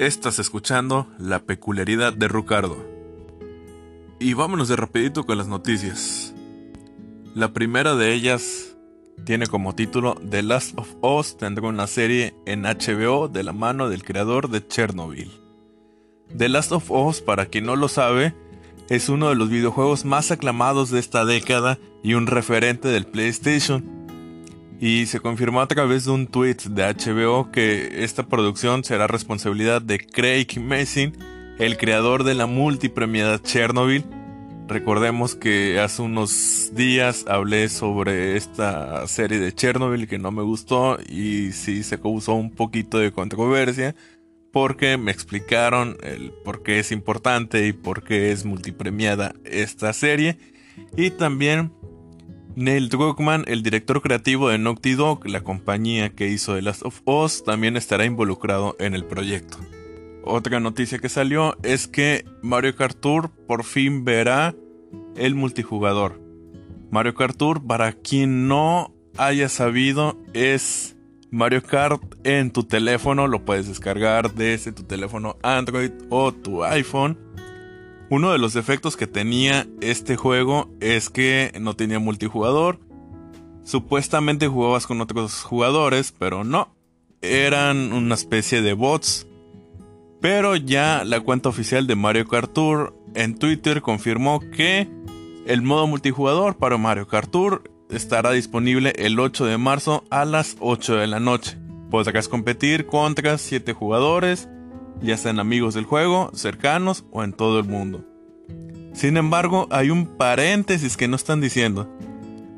Estás escuchando La peculiaridad de Ricardo. Y vámonos de rapidito con las noticias. La primera de ellas tiene como título The Last of Us tendrá una serie en HBO de la mano del creador de Chernobyl. The Last of Us, para quien no lo sabe, es uno de los videojuegos más aclamados de esta década y un referente del PlayStation y se confirmó a través de un tweet de HBO que esta producción será responsabilidad de Craig Mason, el creador de la multipremiada Chernobyl. Recordemos que hace unos días hablé sobre esta serie de Chernobyl que no me gustó y sí se causó un poquito de controversia porque me explicaron el por qué es importante y por qué es multipremiada esta serie y también Neil Druckmann, el director creativo de Naughty Dog, la compañía que hizo The Last of Us, también estará involucrado en el proyecto. Otra noticia que salió es que Mario Kart Tour por fin verá el multijugador. Mario Kart Tour, para quien no haya sabido, es Mario Kart en tu teléfono. Lo puedes descargar desde tu teléfono Android o tu iPhone uno de los defectos que tenía este juego es que no tenía multijugador. Supuestamente jugabas con otros jugadores, pero no. Eran una especie de bots. Pero ya la cuenta oficial de Mario Kart Tour en Twitter confirmó que el modo multijugador para Mario Kart Tour estará disponible el 8 de marzo a las 8 de la noche. Podrás competir contra 7 jugadores ya sean amigos del juego, cercanos o en todo el mundo. Sin embargo, hay un paréntesis que no están diciendo.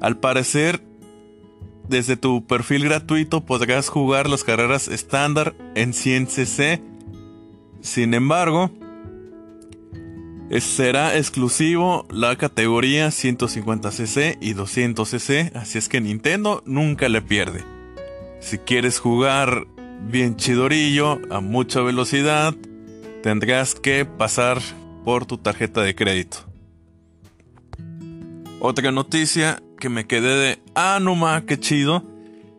Al parecer, desde tu perfil gratuito podrás jugar las carreras estándar en 100cc. Sin embargo, será exclusivo la categoría 150cc y 200cc, así es que Nintendo nunca le pierde. Si quieres jugar bien chidorillo, a mucha velocidad, tendrás que pasar por tu tarjeta de crédito. Otra noticia que me quedé de, ah, no ma, qué chido,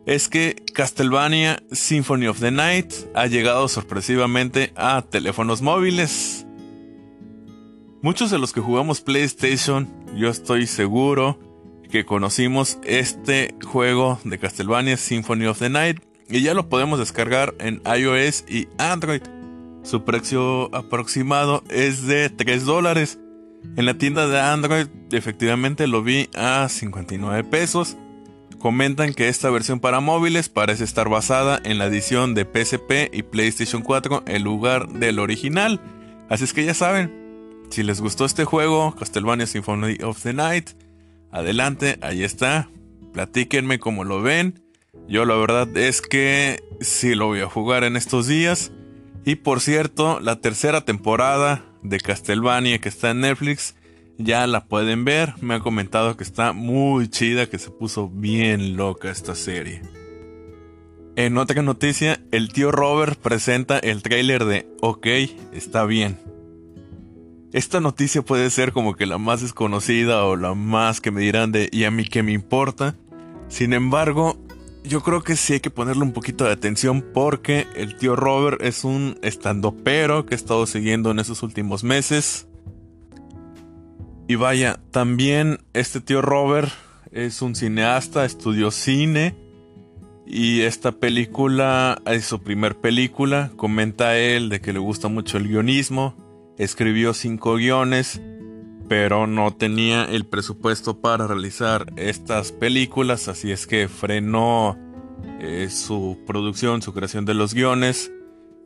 es que Castlevania Symphony of the Night ha llegado sorpresivamente a teléfonos móviles. Muchos de los que jugamos PlayStation, yo estoy seguro que conocimos este juego de Castlevania Symphony of the Night y ya lo podemos descargar en iOS y Android. Su precio aproximado es de 3 dólares. En la tienda de Android efectivamente lo vi a 59 pesos. Comentan que esta versión para móviles parece estar basada en la edición de PSP y PlayStation 4 en lugar del original. Así es que ya saben, si les gustó este juego, Castlevania Symphony of the Night, adelante, ahí está. Platíquenme cómo lo ven. Yo la verdad es que sí lo voy a jugar en estos días. Y por cierto, la tercera temporada de Castlevania que está en Netflix ya la pueden ver. Me han comentado que está muy chida, que se puso bien loca esta serie. En otra noticia, el tío Robert presenta el tráiler de OK, está bien. Esta noticia puede ser como que la más desconocida o la más que me dirán de ¿y a mí qué me importa? Sin embargo, yo creo que sí hay que ponerle un poquito de atención porque el tío Robert es un estandopero que he estado siguiendo en esos últimos meses. Y vaya, también este tío Robert es un cineasta, estudió cine. Y esta película es su primer película. Comenta él de que le gusta mucho el guionismo. Escribió cinco guiones pero no tenía el presupuesto para realizar estas películas, así es que frenó eh, su producción, su creación de los guiones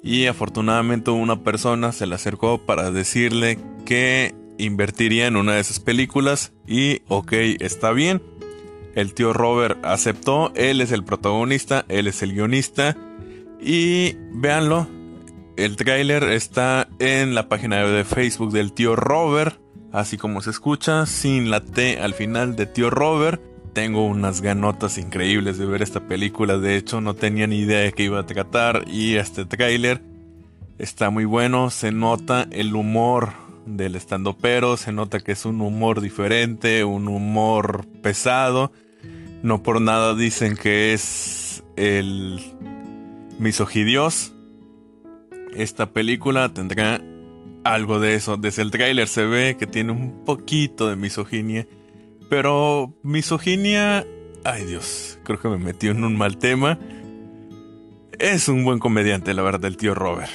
y afortunadamente una persona se le acercó para decirle que invertiría en una de esas películas y ok, está bien. El tío Robert aceptó, él es el protagonista, él es el guionista y véanlo, el tráiler está en la página de Facebook del tío Robert así como se escucha, sin la T al final de Tío Robert. Tengo unas ganotas increíbles de ver esta película, de hecho no tenía ni idea de qué iba a tratar y este tráiler está muy bueno, se nota el humor del estando pero, se nota que es un humor diferente, un humor pesado. No por nada dicen que es el misogidios. esta película tendrá algo de eso. Desde el tráiler se ve que tiene un poquito de misoginia. Pero misoginia... Ay Dios, creo que me metió en un mal tema. Es un buen comediante, la verdad, el tío Robert.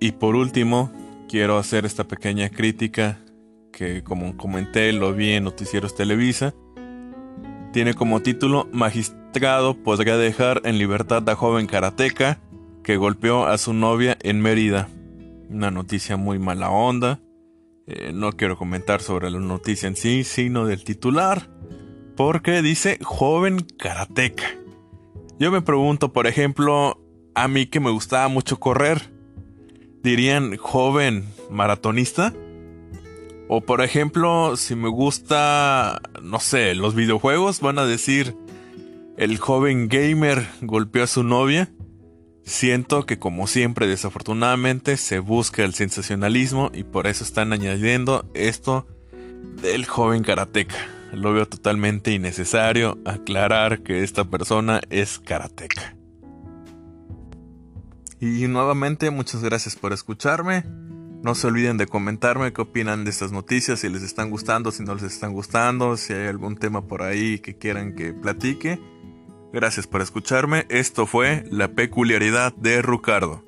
Y por último, quiero hacer esta pequeña crítica que como comenté lo vi en Noticieros Televisa. Tiene como título Magistrado podría dejar en libertad a joven karateca que golpeó a su novia en Mérida. Una noticia muy mala onda. Eh, no quiero comentar sobre la noticia en sí, sino del titular. Porque dice joven karateca. Yo me pregunto, por ejemplo, a mí que me gustaba mucho correr, dirían joven maratonista. O por ejemplo, si me gusta, no sé, los videojuegos, van a decir el joven gamer golpeó a su novia. Siento que como siempre desafortunadamente se busca el sensacionalismo y por eso están añadiendo esto del joven karateca. Lo veo totalmente innecesario aclarar que esta persona es karateca. Y nuevamente muchas gracias por escucharme. No se olviden de comentarme qué opinan de estas noticias, si les están gustando, si no les están gustando, si hay algún tema por ahí que quieran que platique. Gracias por escucharme. Esto fue La peculiaridad de Ricardo.